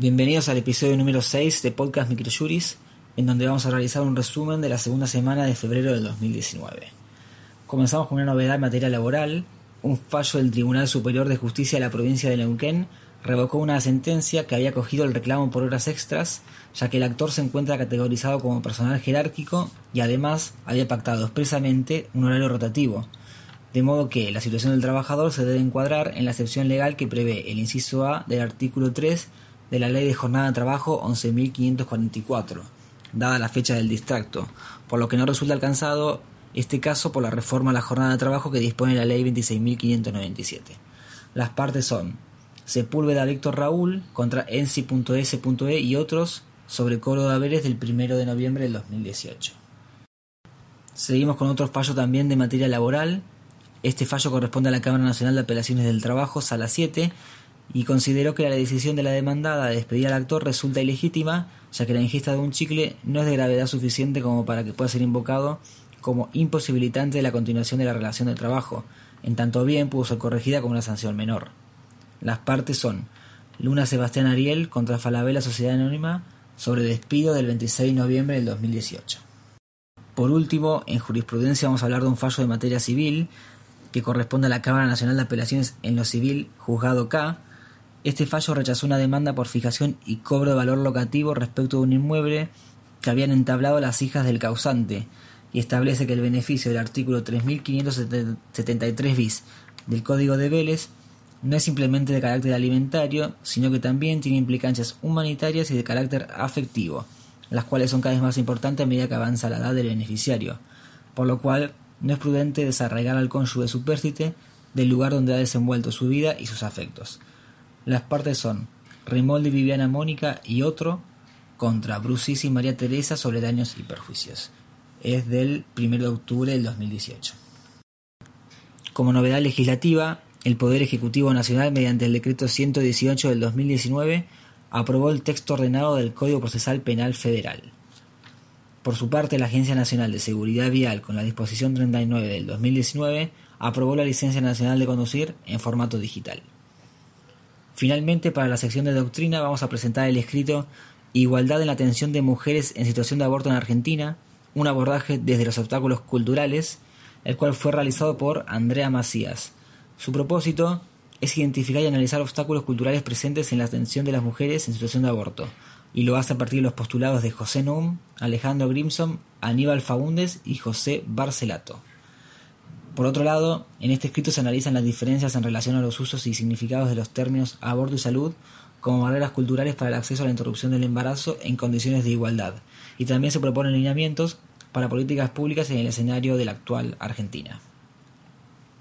Bienvenidos al episodio número 6 de Podcast Microjuris, en donde vamos a realizar un resumen de la segunda semana de febrero del 2019. Comenzamos con una novedad en materia laboral. Un fallo del Tribunal Superior de Justicia de la provincia de Neuquén revocó una sentencia que había cogido el reclamo por horas extras, ya que el actor se encuentra categorizado como personal jerárquico y además había pactado expresamente un horario rotativo, de modo que la situación del trabajador se debe encuadrar en la excepción legal que prevé el inciso A del artículo 3 de la Ley de Jornada de Trabajo 11.544, dada la fecha del distracto, por lo que no resulta alcanzado este caso por la reforma a la jornada de trabajo que dispone la Ley 26.597. Las partes son Sepúlveda Víctor Raúl contra Ensi.s.e y otros sobre cobro de haberes del 1 de noviembre del 2018. Seguimos con otro fallo también de materia laboral. Este fallo corresponde a la Cámara Nacional de Apelaciones del Trabajo, Sala 7, y consideró que la decisión de la demandada de despedir al actor resulta ilegítima, ya que la ingesta de un chicle no es de gravedad suficiente como para que pueda ser invocado como imposibilitante de la continuación de la relación de trabajo, en tanto bien pudo ser corregida como una sanción menor. Las partes son Luna Sebastián Ariel contra Falabella Sociedad Anónima sobre despido del 26 de noviembre del 2018. Por último, en jurisprudencia vamos a hablar de un fallo de materia civil que corresponde a la Cámara Nacional de Apelaciones en lo Civil, Juzgado K, este fallo rechazó una demanda por fijación y cobro de valor locativo respecto de un inmueble que habían entablado las hijas del causante y establece que el beneficio del artículo 3573 bis del Código de Vélez no es simplemente de carácter alimentario, sino que también tiene implicancias humanitarias y de carácter afectivo, las cuales son cada vez más importantes a medida que avanza la edad del beneficiario, por lo cual no es prudente desarraigar al cónyuge supérstite del lugar donde ha desenvuelto su vida y sus afectos. Las partes son Rimoldi, Viviana Mónica y otro contra Brusis y María Teresa sobre daños y perjuicios. Es del 1 de octubre del 2018. Como novedad legislativa, el Poder Ejecutivo Nacional, mediante el Decreto 118 del 2019, aprobó el texto ordenado del Código Procesal Penal Federal. Por su parte, la Agencia Nacional de Seguridad Vial, con la disposición 39 del 2019, aprobó la licencia nacional de conducir en formato digital. Finalmente, para la sección de doctrina vamos a presentar el escrito Igualdad en la atención de mujeres en situación de aborto en Argentina, un abordaje desde los obstáculos culturales, el cual fue realizado por Andrea Macías. Su propósito es identificar y analizar obstáculos culturales presentes en la atención de las mujeres en situación de aborto, y lo hace a partir de los postulados de José Noum, Alejandro Grimson, Aníbal Faúndes y José Barcelato. Por otro lado, en este escrito se analizan las diferencias en relación a los usos y significados de los términos aborto y salud como barreras culturales para el acceso a la interrupción del embarazo en condiciones de igualdad, y también se proponen lineamientos para políticas públicas en el escenario de la actual Argentina.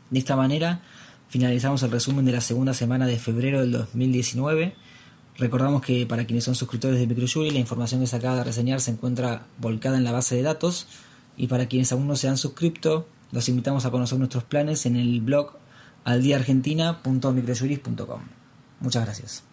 De esta manera, finalizamos el resumen de la segunda semana de febrero del 2019. Recordamos que para quienes son suscriptores de Microjury, la información que se acaba de reseñar se encuentra volcada en la base de datos, y para quienes aún no se han suscrito, los invitamos a conocer nuestros planes en el blog aldiaargentina.microjuris.com. Muchas gracias.